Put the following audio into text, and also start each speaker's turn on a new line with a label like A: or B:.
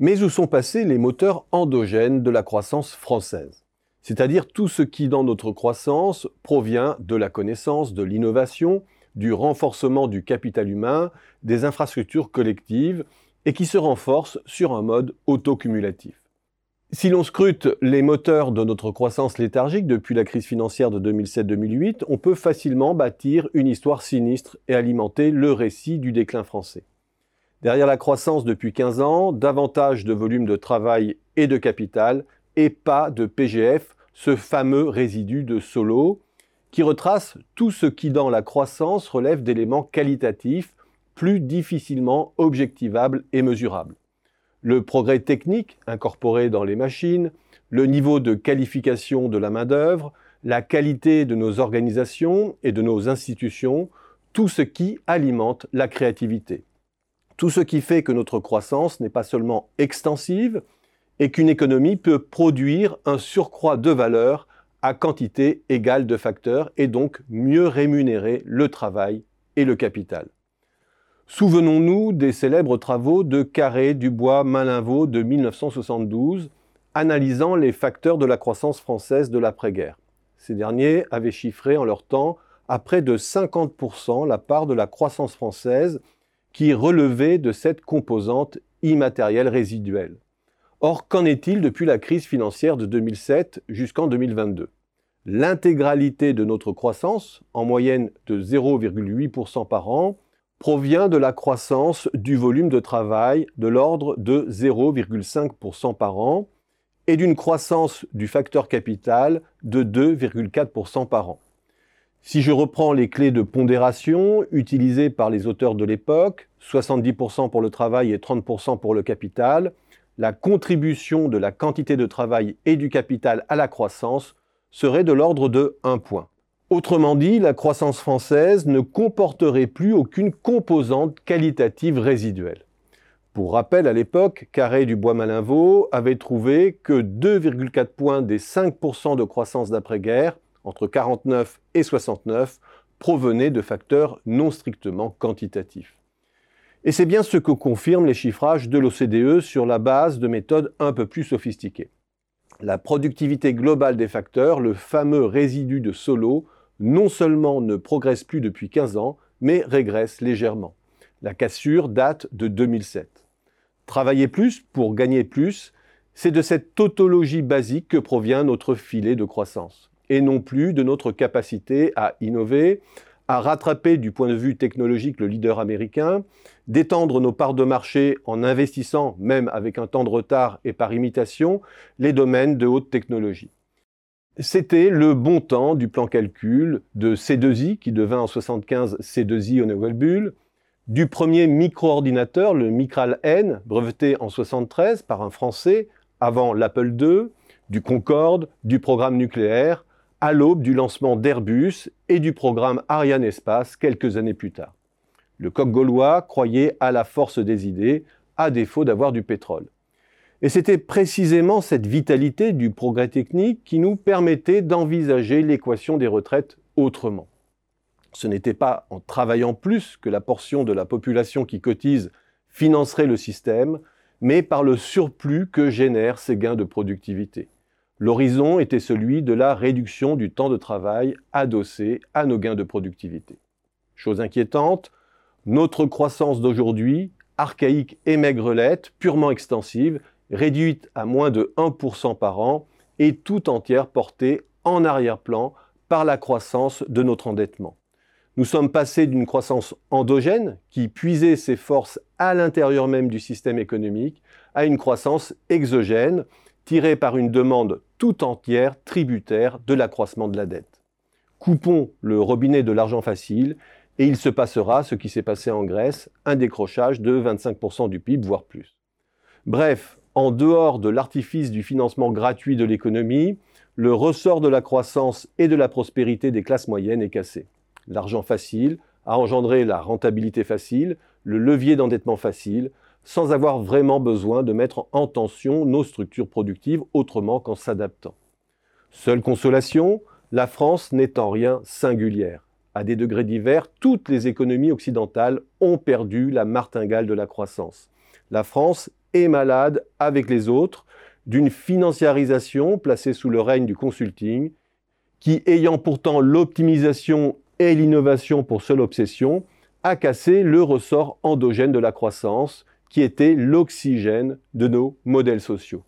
A: Mais où sont passés les moteurs endogènes de la croissance française C'est-à-dire tout ce qui dans notre croissance provient de la connaissance, de l'innovation, du renforcement du capital humain, des infrastructures collectives, et qui se renforce sur un mode autocumulatif. Si l'on scrute les moteurs de notre croissance léthargique depuis la crise financière de 2007-2008, on peut facilement bâtir une histoire sinistre et alimenter le récit du déclin français. Derrière la croissance depuis 15 ans, davantage de volume de travail et de capital, et pas de PGF, ce fameux résidu de Solo, qui retrace tout ce qui dans la croissance relève d'éléments qualitatifs plus difficilement objectivables et mesurables le progrès technique incorporé dans les machines, le niveau de qualification de la main-d'œuvre, la qualité de nos organisations et de nos institutions, tout ce qui alimente la créativité. Tout ce qui fait que notre croissance n'est pas seulement extensive et qu'une économie peut produire un surcroît de valeur à quantité égale de facteurs et donc mieux rémunérer le travail et le capital. Souvenons-nous des célèbres travaux de Carré, Dubois, Malinvaux de 1972, analysant les facteurs de la croissance française de l'après-guerre. Ces derniers avaient chiffré en leur temps à près de 50% la part de la croissance française qui relevait de cette composante immatérielle résiduelle. Or, qu'en est-il depuis la crise financière de 2007 jusqu'en 2022 L'intégralité de notre croissance, en moyenne de 0,8% par an, provient de la croissance du volume de travail de l'ordre de 0,5% par an et d'une croissance du facteur capital de 2,4% par an. Si je reprends les clés de pondération utilisées par les auteurs de l'époque, 70% pour le travail et 30% pour le capital, la contribution de la quantité de travail et du capital à la croissance serait de l'ordre de 1 point. Autrement dit, la croissance française ne comporterait plus aucune composante qualitative résiduelle. Pour rappel, à l'époque, Carré du Bois-Malinvaux avait trouvé que 2,4 points des 5% de croissance d'après-guerre, entre 49 et 69, provenaient de facteurs non strictement quantitatifs. Et c'est bien ce que confirment les chiffrages de l'OCDE sur la base de méthodes un peu plus sophistiquées. La productivité globale des facteurs, le fameux résidu de Solo, non seulement ne progresse plus depuis 15 ans, mais régresse légèrement. La cassure date de 2007. Travailler plus pour gagner plus, c'est de cette tautologie basique que provient notre filet de croissance, et non plus de notre capacité à innover, à rattraper du point de vue technologique le leader américain, d'étendre nos parts de marché en investissant, même avec un temps de retard et par imitation, les domaines de haute technologie. C'était le bon temps du plan calcul de C2I, qui devint en 75 C2I au Bull, du premier micro-ordinateur, le Micral N, breveté en 73 par un Français, avant l'Apple II, du Concorde, du programme nucléaire, à l'aube du lancement d'Airbus et du programme Ariane Espace quelques années plus tard. Le coq gaulois croyait à la force des idées, à défaut d'avoir du pétrole. Et c'était précisément cette vitalité du progrès technique qui nous permettait d'envisager l'équation des retraites autrement. Ce n'était pas en travaillant plus que la portion de la population qui cotise financerait le système, mais par le surplus que génèrent ces gains de productivité. L'horizon était celui de la réduction du temps de travail adossé à nos gains de productivité. Chose inquiétante, notre croissance d'aujourd'hui, archaïque et maigrelette, purement extensive, réduite à moins de 1% par an et tout entière portée en arrière-plan par la croissance de notre endettement. Nous sommes passés d'une croissance endogène qui puisait ses forces à l'intérieur même du système économique à une croissance exogène tirée par une demande tout entière tributaire de l'accroissement de la dette. Coupons le robinet de l'argent facile et il se passera ce qui s'est passé en Grèce, un décrochage de 25% du PIB, voire plus. Bref, en dehors de l'artifice du financement gratuit de l'économie, le ressort de la croissance et de la prospérité des classes moyennes est cassé. L'argent facile a engendré la rentabilité facile, le levier d'endettement facile, sans avoir vraiment besoin de mettre en tension nos structures productives autrement qu'en s'adaptant. Seule consolation, la France n'est en rien singulière. À des degrés divers, toutes les économies occidentales ont perdu la martingale de la croissance. La France et malade avec les autres, d'une financiarisation placée sous le règne du consulting, qui, ayant pourtant l'optimisation et l'innovation pour seule obsession, a cassé le ressort endogène de la croissance, qui était l'oxygène de nos modèles sociaux.